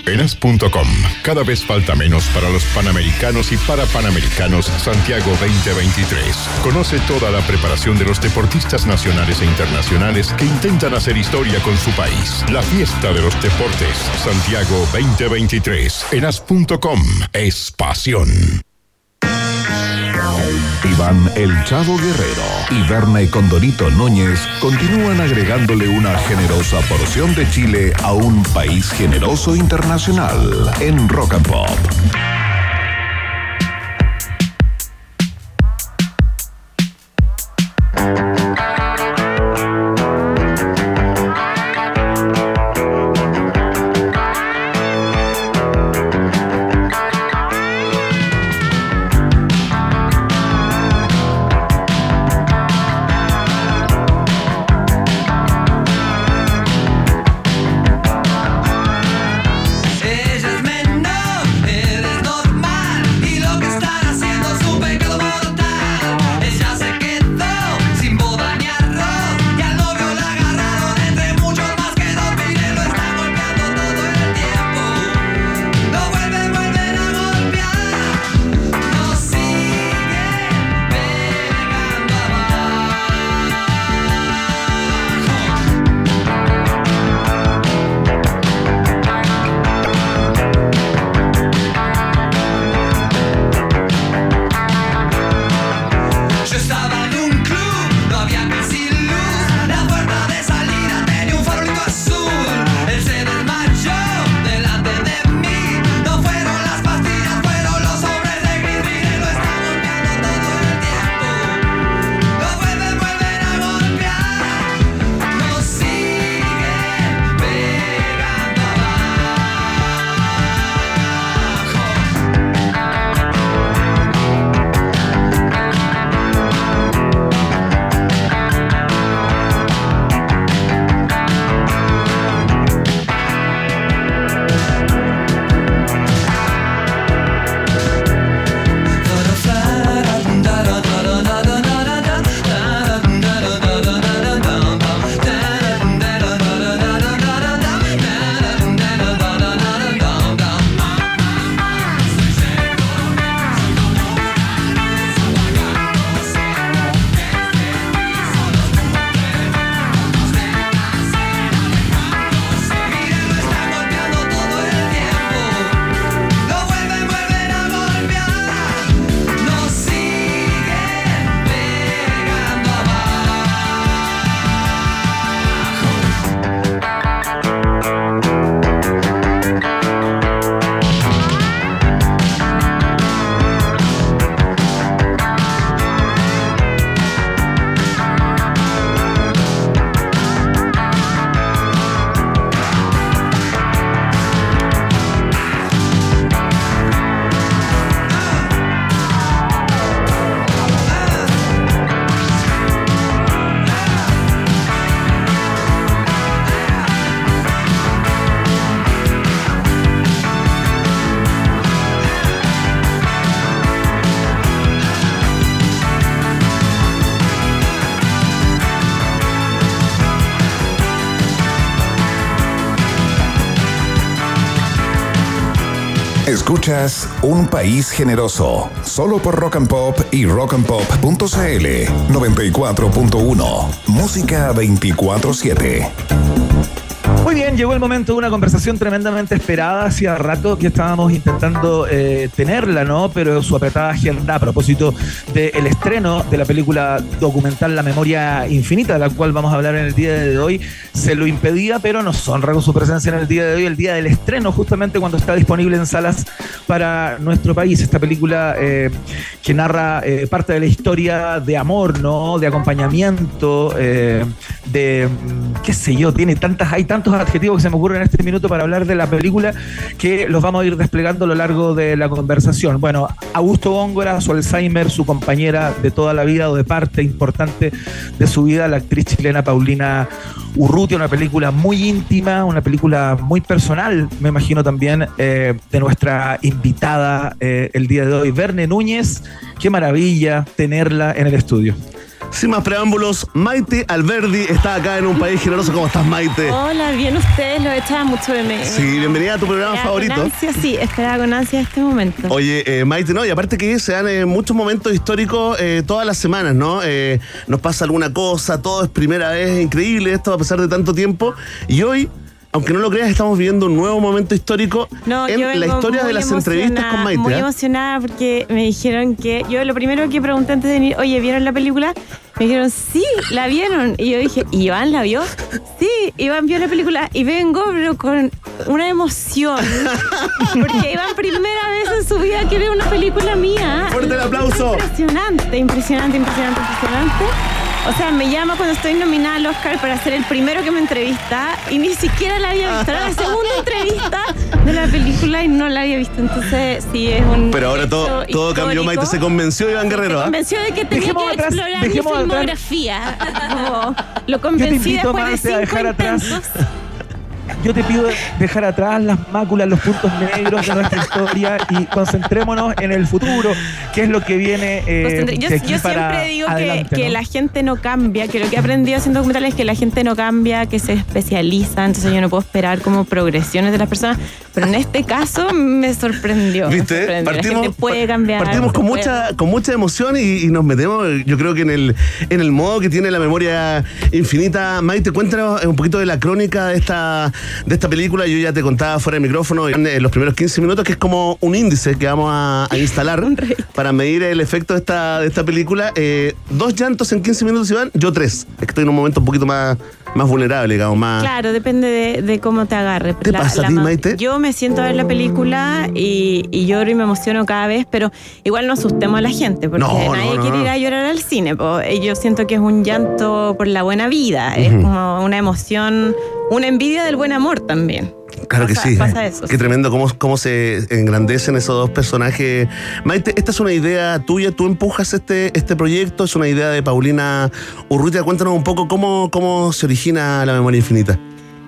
Ambanter. Enas.com. Cada vez falta menos para los panamericanos y para panamericanos Santiago 2023. Conoce toda la preparación de los deportistas nacionales e internacionales que intentan hacer historia con su país. La fiesta de los deportes Santiago 2023. Enas.com es pasión. Iván El Chavo Guerrero y Berna y Condorito Núñez continúan agregándole una generosa porción de Chile a un país generoso internacional en Rock and Pop. Escuchas Un País Generoso, solo por Rock and Pop y rockandpop.cl 94.1. Música 24-7. Muy bien, llegó el momento de una conversación tremendamente esperada. Hacía rato que estábamos intentando eh, tenerla, ¿no? Pero su apretada agenda a propósito del estreno de la película documental La Memoria Infinita, de la cual vamos a hablar en el día de hoy, se lo impedía, pero nos honra con su presencia en el día de hoy, el día del estreno, justamente cuando está disponible en salas para nuestro país. Esta película eh, que narra eh, parte de la historia de amor, ¿no? De acompañamiento, eh, de, mm, qué sé yo, tiene tantas, hay tantos adjetivos que se me ocurren en este minuto para hablar de la película que los vamos a ir desplegando a lo largo de la conversación. Bueno, Augusto Góngora, su Alzheimer, su compañera de toda la vida o de parte importante de su vida, la actriz chilena Paulina Urrutia, una película muy íntima, una película muy personal, me imagino también, eh, de nuestra invitada eh, el día de hoy, Verne Núñez. Qué maravilla tenerla en el estudio. Sin más preámbulos, Maite Alberdi está acá en un país generoso. ¿Cómo estás, Maite? Hola, bien ustedes, lo echaba mucho de menos. Sí, bienvenida a tu programa Esperaba favorito. Con ansia, sí, esperaba con ansia este momento. Oye, eh, Maite, no, y aparte que se dan eh, muchos momentos históricos eh, todas las semanas, ¿no? Eh, nos pasa alguna cosa, todo es primera vez, increíble esto a pesar de tanto tiempo. Y hoy, aunque no lo creas, estamos viviendo un nuevo momento histórico No, en la historia de muy las entrevistas con Maite. Muy ¿ah? emocionada porque me dijeron que. Yo lo primero que pregunté antes de venir, oye, ¿vieron la película? Me dijeron, sí, la vieron. Y yo dije, ¿y Iván la vio? Sí, Iván vio la película y vengo, pero con una emoción. Porque Iván, primera vez en su vida que ve una película mía. ¡Fuerte el aplauso! Impresionante, impresionante, impresionante, impresionante. O sea, me llama cuando estoy nominada al Oscar para ser el primero que me entrevista y ni siquiera la había visto. Era la segunda entrevista de la película y no la había visto. Entonces, sí, es un. Pero ahora todo, todo cambió. Maite. Se convenció Iván Me Guerrero, ¿ah? convenció de que tenía Dejemos que atrás- explorar mi atrás- filmografía. Como, lo Yo convencí te invito, después de cinco dejar atrás- intentos. Yo te pido dejar atrás las máculas, los puntos negros de nuestra historia y concentrémonos en el futuro, que es lo que viene eh, yo aquí yo para siempre digo que, adelante, que ¿no? la gente no cambia, que lo que he aprendido haciendo documentales es que la gente no cambia, que se especializa, entonces yo no puedo esperar como progresiones de las personas, pero en este caso me sorprendió. me ¿Viste? sorprendió. la gente puede cambiar. partimos con puede- mucha, con mucha emoción y, y nos metemos, yo creo que en el, en el modo que tiene la memoria infinita. Maite, cuéntanos un poquito de la crónica de esta, de esta película. Yo ya te contaba fuera del micrófono en los primeros 15 minutos que es como un índice que vamos a, a instalar para medir el efecto de esta, de esta película. Eh, dos llantos en 15 minutos, Iván, yo tres. Estoy en un momento un poquito más, más vulnerable, digamos, más... Claro, depende de, de cómo te agarre. ¿Te pasa a ti, ma- Maite? Yo me siento a ver la película y, y lloro y me emociono cada vez, pero igual no asustemos a la gente, porque No, nadie no, quiere ir a llorar al cine. po. Eh, Yo siento que es un llanto por la buena vida, es como una emoción, una envidia del buen amor también. Claro que sí. pasa eso, Qué sí. tremendo cómo, cómo se engrandecen esos dos personajes. Maite, esta es una idea tuya, tú empujas este, este proyecto, es una idea de Paulina Urrutia. Cuéntanos un poco cómo, cómo se origina la memoria infinita.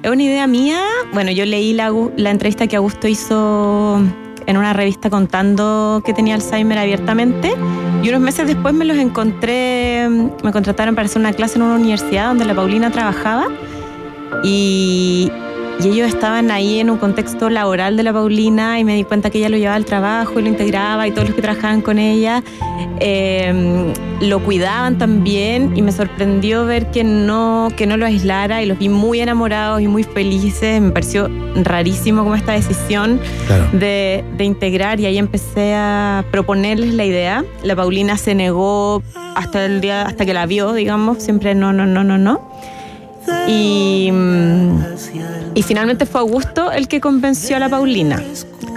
Es una idea mía. Bueno, yo leí la, la entrevista que Augusto hizo en una revista contando que tenía Alzheimer abiertamente. Y unos meses después me los encontré, me contrataron para hacer una clase en una universidad donde la Paulina trabajaba. Y, y ellos estaban ahí en un contexto laboral de la Paulina y me di cuenta que ella lo llevaba al trabajo y lo integraba y todos los que trabajaban con ella eh, lo cuidaban también y me sorprendió ver que no, que no lo aislara y los vi muy enamorados y muy felices. Me pareció rarísimo como esta decisión Claro. de, de integrar y ahí empecé a proponerles la idea. La Paulina se negó hasta el día, hasta que la vio, digamos, siempre no, no, no, no, no. Y, mm, y finalmente fue Augusto el que convenció a la Paulina.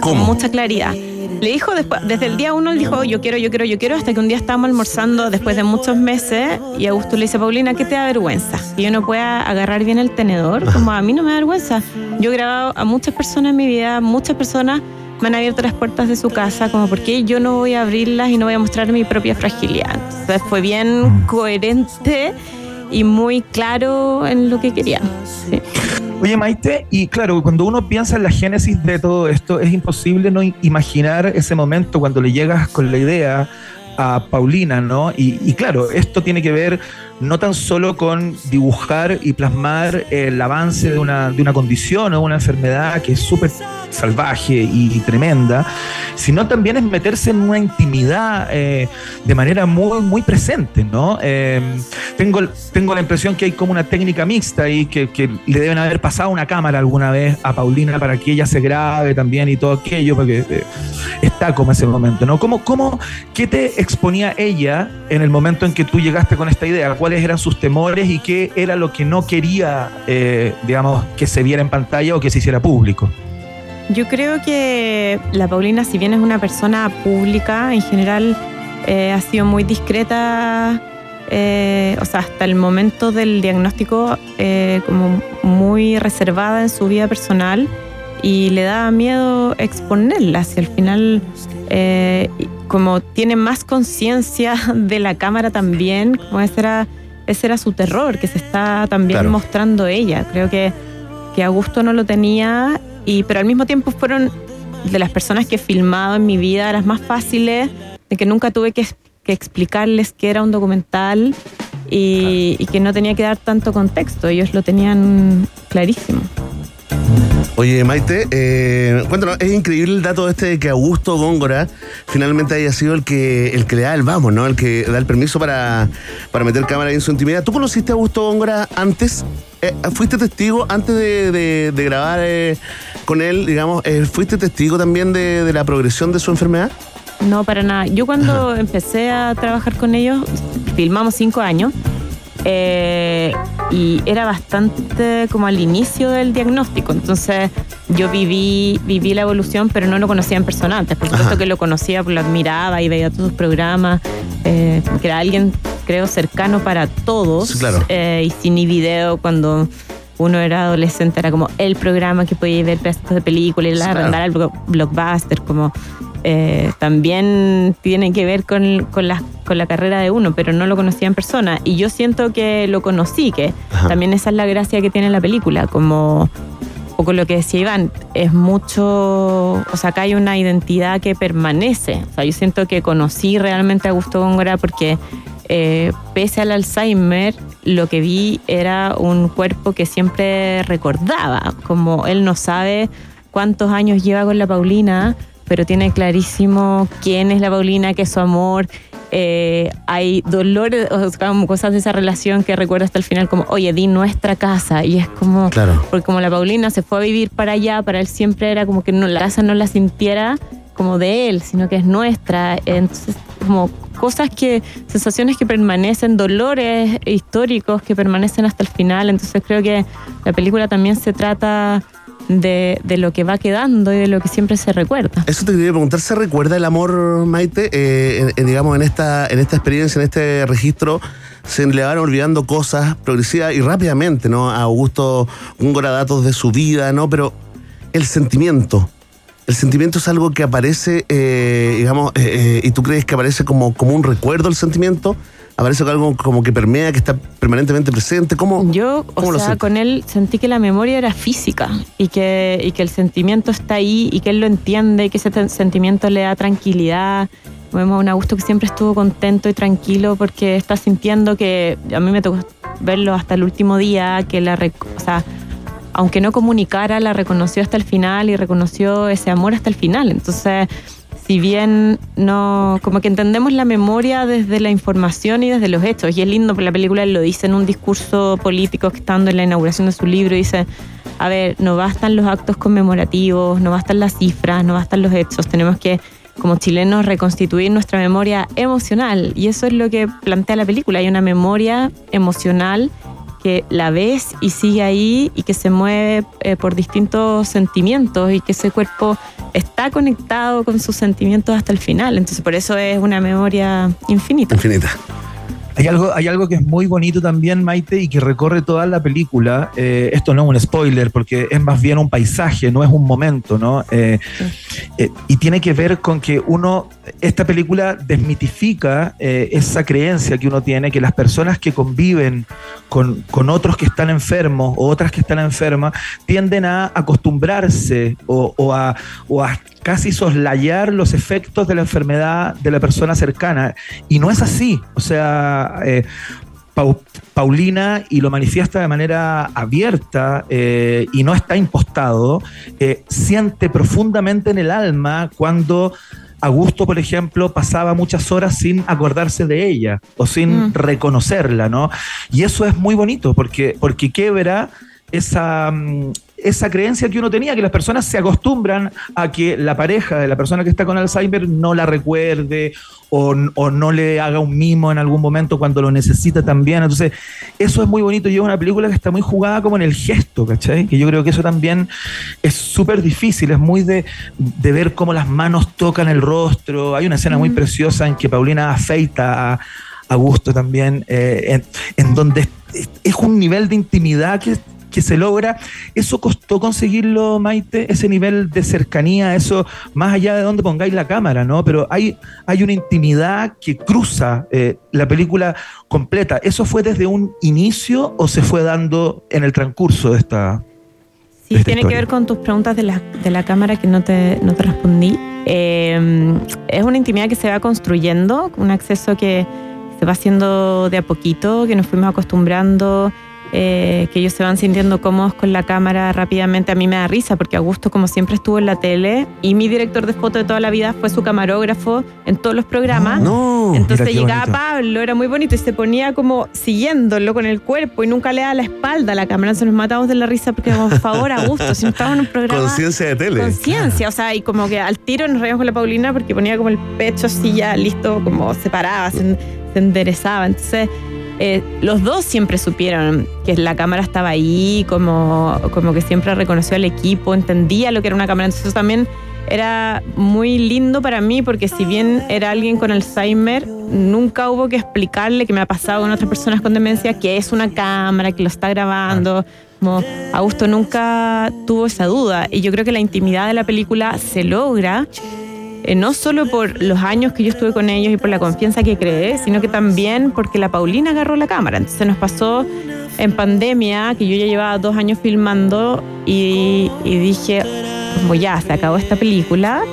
¿Cómo? Con mucha claridad. Le dijo después, desde el día uno, él dijo, yo quiero, yo quiero, yo quiero, hasta que un día estábamos almorzando después de muchos meses y Augusto le dice, Paulina, ¿qué te da vergüenza? Que yo no pueda agarrar bien el tenedor, como a mí no me da vergüenza. Yo he grabado a muchas personas en mi vida, muchas personas me han abierto las puertas de su casa, como por qué yo no voy a abrirlas y no voy a mostrar mi propia fragilidad. Entonces fue bien coherente y muy claro en lo que quería. Oye, Maite, y claro, cuando uno piensa en la génesis de todo esto, es imposible no imaginar ese momento cuando le llegas con la idea a Paulina, ¿no? Y claro, esto tiene que ver no tan solo con dibujar y plasmar el avance de una, de una condición o una enfermedad que es súper salvaje y, tremenda, sino también es meterse en una intimidad eh, de manera muy, muy presente, ¿no? Eh, tengo, tengo la impresión que hay como una técnica mixta y que, le deben haber pasado una cámara alguna vez a Paulina para que ella se grabe también y todo aquello, porque eh, está como ese momento, ¿no? ¿Cómo, cómo, ¿Qué te exponía ella en el momento en que tú llegaste con esta idea? Cuáles eran sus temores y qué era lo que no quería, eh, digamos, que se viera en pantalla o que se hiciera público. Yo creo que la Paulina, si bien es una persona pública, en general eh, ha sido muy discreta, eh, o sea, hasta el momento del diagnóstico, como muy reservada en su vida personal y le da miedo exponerla. Si al final como tiene más conciencia de la cámara también, como ese era, ese era su terror, que se está también mostrando ella. Creo que, que Augusto no lo tenía, y, pero al mismo tiempo fueron de las personas que he filmado en mi vida las más fáciles, de que nunca tuve que, que explicarles que era un documental y, y que no tenía que dar tanto contexto, ellos lo tenían clarísimo. Oye, Maite, eh, cuéntanos, es increíble el dato este de que Augusto Góngora finalmente haya sido el que, el que le da el vamos, ¿no? El que da el permiso para, para meter cámara en su intimidad. ¿Tú conociste a Augusto Góngora antes? Eh, ¿Fuiste testigo antes de, grabar eh, con él, digamos? ¿Fuiste testigo también de, la progresión de su enfermedad? No, para nada. Yo cuando empecé a trabajar con ellos, filmamos cinco años. Eh, y era bastante como al inicio del diagnóstico. Entonces yo viví, viví la evolución, pero no lo conocía en persona antes. Por supuesto que lo conocía, lo admiraba y veía todos sus programas, eh, que era alguien, creo, cercano para todos. Eh, y sin video cuando uno era adolescente, era como el programa que podía ver pedazos de películas y la arrendar al blockbuster, como eh, también tiene que ver con, con, la, con la carrera de uno, pero no lo conocía en persona. Y yo siento que lo conocí, que también esa es la gracia que tiene la película, como o con lo que decía Iván, es mucho, o sea, acá hay una identidad que permanece. O sea, yo siento que conocí realmente a Augusto Góngora porque eh, pese al Alzheimer, lo que vi era un cuerpo que siempre recordaba, como él no sabe cuántos años lleva con la Paulina, pero tiene clarísimo quién es la Paulina, qué es su amor. Eh, hay dolores, o sea, cosas de esa relación que recuerda hasta el final, como, oye, di nuestra casa. Y es como, claro. porque como la Paulina se fue a vivir para allá, para él siempre era como que no, la casa no la sintiera como de él, sino que es nuestra. Entonces, como cosas que, sensaciones que permanecen, dolores históricos que permanecen hasta el final. Entonces creo que la película también se trata de, de, lo que va quedando y de lo que siempre se recuerda. Eso te quería preguntar, ¿se recuerda el amor, Maite? Eh, digamos, en esta, en esta experiencia, en este registro, se le van olvidando cosas progresivas y rápidamente, ¿no? A Augusto Góngora datos de su vida, ¿no? Pero el sentimiento, el sentimiento es algo que aparece, eh, digamos, eh, y tú crees que aparece como, como un recuerdo el sentimiento aparece algo como que permea, que está permanentemente presente. ¿Cómo, Yo, o sea, con él sentí que la memoria era física y que, y que el sentimiento está ahí y que él lo entiende y que ese sentimiento le da tranquilidad. Vemos a un Augusto que siempre estuvo contento y tranquilo porque está sintiendo que a mí me tocó verlo hasta el último día, que la, o sea, aunque no comunicara, la reconoció hasta el final y reconoció ese amor hasta el final. Entonces, si bien no, como que entendemos la memoria desde la información y desde los hechos, y es lindo, porque la película lo dice en un discurso político que estando en la inauguración de su libro, dice, a ver, no bastan los actos conmemorativos, no bastan las cifras, no bastan los hechos, tenemos que como chilenos reconstituir nuestra memoria emocional, y eso es lo que plantea la película, hay una memoria emocional que la ves y sigue ahí y que se mueve eh, por distintos sentimientos y que ese cuerpo está conectado con sus sentimientos hasta el final. Entonces por eso es una memoria infinita. Infinita. Hay algo, hay algo que es muy bonito también, Maite, y que recorre toda la película. Eh, esto no es un spoiler, porque es más bien un paisaje, no es un momento, ¿no? Eh, eh, y tiene que ver con que uno, esta película desmitifica esa creencia que uno tiene, que las personas que conviven con, con, otros que están enfermos o otras que están enfermas, tienden a acostumbrarse o, a, o a casi soslayar los efectos de la enfermedad de la persona cercana. Y no es así. O sea, eh, Pau- Paulina, y lo manifiesta de manera abierta eh, y no está impostado, eh, siente profundamente en el alma cuando Augusto, por ejemplo, pasaba muchas horas sin acordarse de ella o sin Mm. reconocerla, ¿no? Y eso es muy bonito porque, porque quebra esa, mm, esa creencia que uno tenía, que las personas se acostumbran a que la pareja de la persona que está con Alzheimer no la recuerde o, o no le haga un mimo en algún momento cuando lo necesita también. Entonces, eso es muy bonito y es una película que está muy jugada como en el gesto, ¿cachai? Que yo creo que eso también es súper difícil, es muy de, de ver cómo las manos tocan el rostro. Hay una escena muy preciosa en que Paulina afeita a, a Gusto también, eh, en, en donde es, es un nivel de intimidad que, que se logra. Eso costó conseguirlo, Maite, ese nivel de cercanía, eso más allá de donde pongáis la cámara, ¿no? Pero hay, hay una intimidad que cruza eh, la película completa. ¿Eso fue desde un inicio o se fue dando en el transcurso de esta... Sí, esta tiene historia. que ver con tus preguntas de la, de la cámara que no te, no te respondí. Eh, es una intimidad que se va construyendo, un acceso que se va haciendo de a poquito, que nos fuimos acostumbrando, eh, que ellos se van sintiendo cómodos con la cámara rápidamente. A mí me da risa porque Augusto, como siempre, estuvo en la tele y mi director de foto de toda la vida fue su camarógrafo en todos los programas. No. Entonces llegaba. Pablo, era muy bonito y se ponía como siguiéndolo con el cuerpo y nunca le daba la espalda a la cámara. Se nos matamos de la risa porque, por favor, Augusto, si no estamos en un programa. Conciencia de tele. Conciencia, o sea, y como que al tiro nos reíamos con la Paulina porque ponía como el pecho así ya listo, como se paraba, se, se enderezaba. Entonces, eh, los dos siempre supieron que la cámara estaba ahí, como, como que siempre reconoció al equipo, entendía lo que era una cámara. Entonces, también era muy lindo para mí porque si bien era alguien con Alzheimer, nunca hubo que explicarle que me ha pasado con otras personas con demencia que es una cámara, que lo está grabando. Augusto nunca tuvo esa duda y yo creo que la intimidad de la película se logra eh, no solo por los años que yo estuve con ellos y por la confianza que creé, sino que también porque la Paulina agarró la cámara. Entonces nos pasó en pandemia, que yo ya llevaba dos años filmando y, y dije, como ya, se acabó esta película.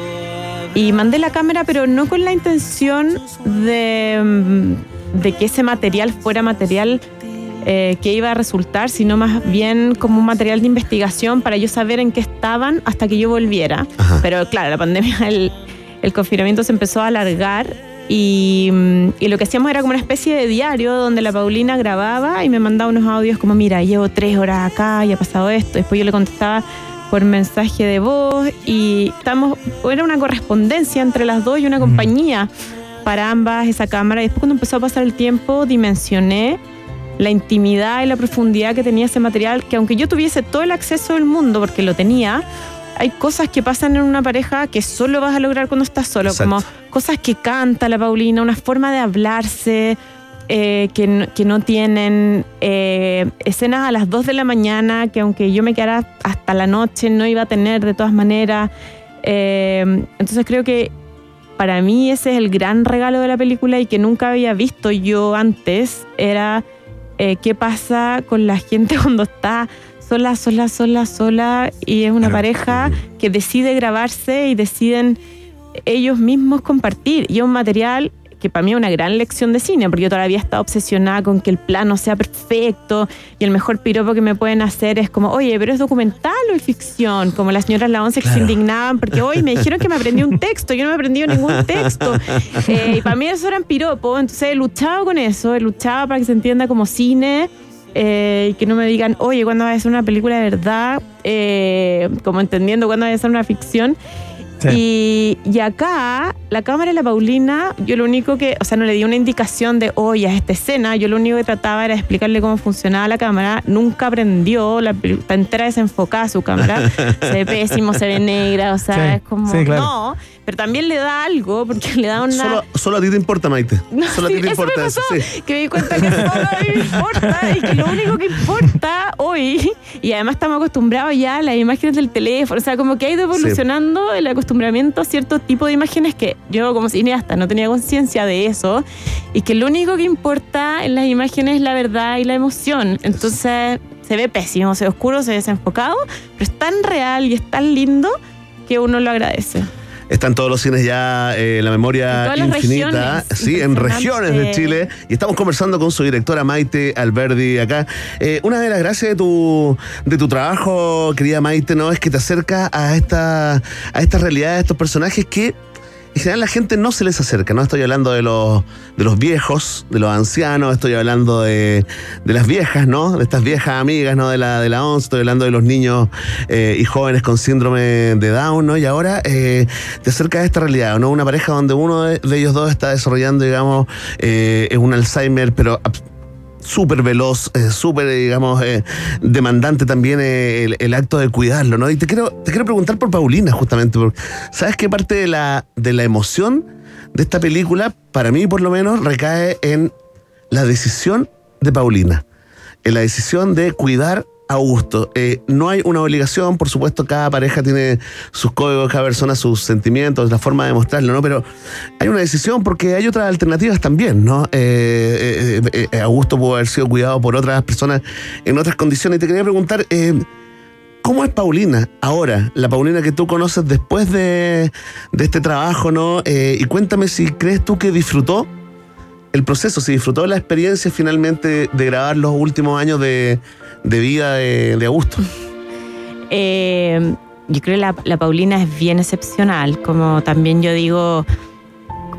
Y mandé la cámara, pero no con la intención de, mm, de que ese material fuera material eh, que iba a resultar, sino más bien como un material de investigación para yo saber en qué estaban hasta que yo volviera. Ajá. Pero claro, la pandemia, el, el confinamiento se empezó a alargar y, mm, y lo que hacíamos era como una especie de diario donde la Paulina grababa y me mandaba unos audios como, mira, llevo tres horas acá y ha pasado esto. Después yo le contestaba por mensaje de voz y estamos, era una correspondencia entre las dos y una compañía para ambas esa cámara. Y después cuando empezó a pasar el tiempo dimensioné la intimidad y la profundidad que tenía ese material, que aunque yo tuviese todo el acceso del mundo, porque lo tenía, hay cosas que pasan en una pareja que solo vas a lograr cuando estás solo, Exacto. como cosas que canta la Paulina, una forma de hablarse. eh, que, no- que no tienen eh, escenas a las 2 de la mañana que aunque yo me quedara hasta la noche no iba a tener de todas maneras Eh, entonces creo que para mí ese es el gran regalo de la película y que nunca había visto yo antes era eh, qué pasa con la gente cuando está sola, sola, sola, sola y es una Claro. pareja que decide grabarse y deciden ellos mismos compartir. Y es un material que para mí es una gran lección de cine, porque yo todavía estaba obsesionada con que el plano sea perfecto y el mejor piropo que me pueden hacer es como, oye, pero es documental o es ficción, como las señoras La Once que se indignaban porque hoy me dijeron que me aprendí un texto, yo no me he aprendido ningún texto. Eh, y para mí eso eran piropos, entonces he luchado con eso, he luchado para que se entienda como cine. Eh, y que no me digan, oye, ¿cuándo va a ser una película de verdad? Eh, como entendiendo cuándo va a ser una ficción. Y, y acá, la cámara de la Paulina, yo lo único que, o sea, no le di una indicación de, oye, a esta escena, yo lo único que trataba era explicarle cómo funcionaba la cámara. Nunca aprendió, la, está entera desenfocada su cámara. se ve pésimo, se ve negra, o sea, Sí, es como, sí, claro. no, pero también le da algo, porque le da una... Solo, solo a ti te importa, Maite. No, Solo sí, a ti te eso me importa pasó, eso. sí. que me di cuenta que solo a mí me importa y que lo único que importa hoy, y además estamos acostumbrados ya a las imágenes del teléfono, o sea, como que ha ido evolucionando el acostumbramiento a cierto tipo de imágenes que yo como cineasta no tenía conciencia de eso, y que lo único que importa en las imágenes es la verdad y la emoción. Entonces se ve pésimo, se ve oscuro, se ve desenfocado, pero es tan real y es tan lindo que uno lo agradece. Está en todos los cines ya eh, la memoria En infinita. Sí, en regiones de Chile. Y estamos conversando con su directora Maite Alberdi acá. Eh, una de las gracias de tu, de tu trabajo, querida Maite, ¿no? Es que te acerca a esta, a esta realidad de estos personajes que en general la gente no se les acerca, ¿no? Estoy hablando de los, de los viejos, de los ancianos, estoy hablando de, de las viejas, ¿no? De estas viejas amigas, ¿no? De la, de la ONS, estoy hablando de los niños eh, y jóvenes con síndrome de Down, ¿no? Y ahora eh, te acerca a esta realidad, ¿no? Una pareja donde uno de, ellos dos está desarrollando, digamos, eh, un Alzheimer, pero súper veloz, eh, súper, digamos, eh, demandante también eh, el, acto de cuidarlo, ¿no? Y te quiero, te quiero preguntar por Paulina, justamente, porque ¿sabes qué parte de la, de la emoción de esta película, para mí por lo menos, recae en la decisión de Paulina, en la decisión de cuidar Augusto. Eh, no hay una obligación, por supuesto, cada pareja tiene sus códigos, cada persona sus sentimientos, la forma de mostrarlo, ¿no? Pero hay una decisión porque hay otras alternativas también, ¿no? Eh, eh, eh, Augusto pudo haber sido cuidado por otras personas en otras condiciones. Y te quería preguntar, eh, ¿cómo es Paulina ahora? La Paulina que tú conoces después de, de este trabajo, ¿no? Eh, y cuéntame si crees tú que disfrutó el proceso, si disfrutó la experiencia finalmente de grabar los últimos años de, de vida de, Augusto. Eh, yo creo que la, Paulina es bien excepcional, como también yo digo,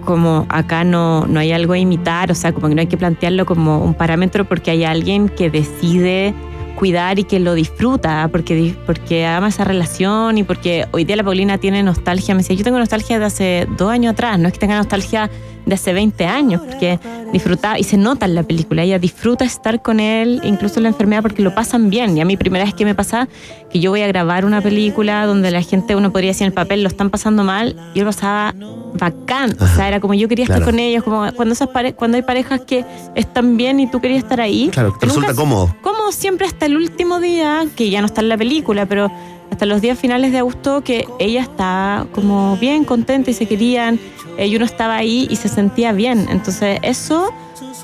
como acá no, no hay algo a imitar, o sea, como que no hay que plantearlo como un parámetro porque hay alguien que decide cuidar y que lo disfruta, porque, porque ama esa relación y porque hoy día la Paulina tiene nostalgia. Me decía, yo tengo nostalgia de hace dos años atrás, no es que tenga nostalgia de hace 20 años, porque disfruta y se nota en la película, ella disfruta estar con él, incluso en la enfermedad, porque lo pasan bien. Y a mí primera vez que me pasa que yo voy a grabar una película donde la gente, uno podría decir en el papel, lo están pasando mal, y él pasaba bacán. O sea, era como yo quería Claro. estar con ellos, como cuando, esas pare- cuando hay parejas que están bien y tú querías estar ahí. Claro, te nunca- resulta cómodo. como siempre hasta el último día, que ya no está en la película, pero hasta los días finales de agosto, que ella está como bien contenta y se querían, eh, y uno estaba ahí y se sentía bien. Entonces eso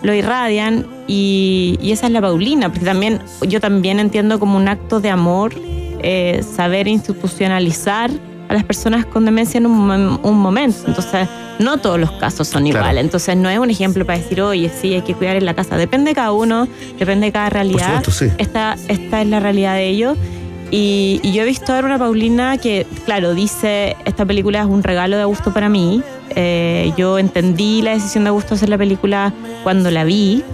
lo irradian y, y esa es la Paulina, porque también yo también entiendo como un acto de amor eh, saber institucionalizar a las personas con demencia en un, un momento. Entonces, no todos los casos son Claro. iguales. Entonces, no es un ejemplo para decir, oye, sí, hay que cuidar en la casa. Depende de cada uno, depende de cada realidad. supuesto, sí. esta, esta es la realidad de ellos. Y, y yo he visto ahora una Paulina que, claro, dice, esta película es un regalo de Augusto para mí. Eh, yo entendí la decisión de Augusto hacer la película cuando la vi.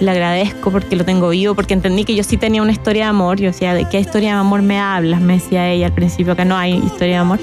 Le agradezco porque lo tengo vivo, porque entendí que yo sí tenía una historia de amor. Yo decía, ¿de qué historia de amor me hablas? Me decía ella al principio, que no hay historia de amor.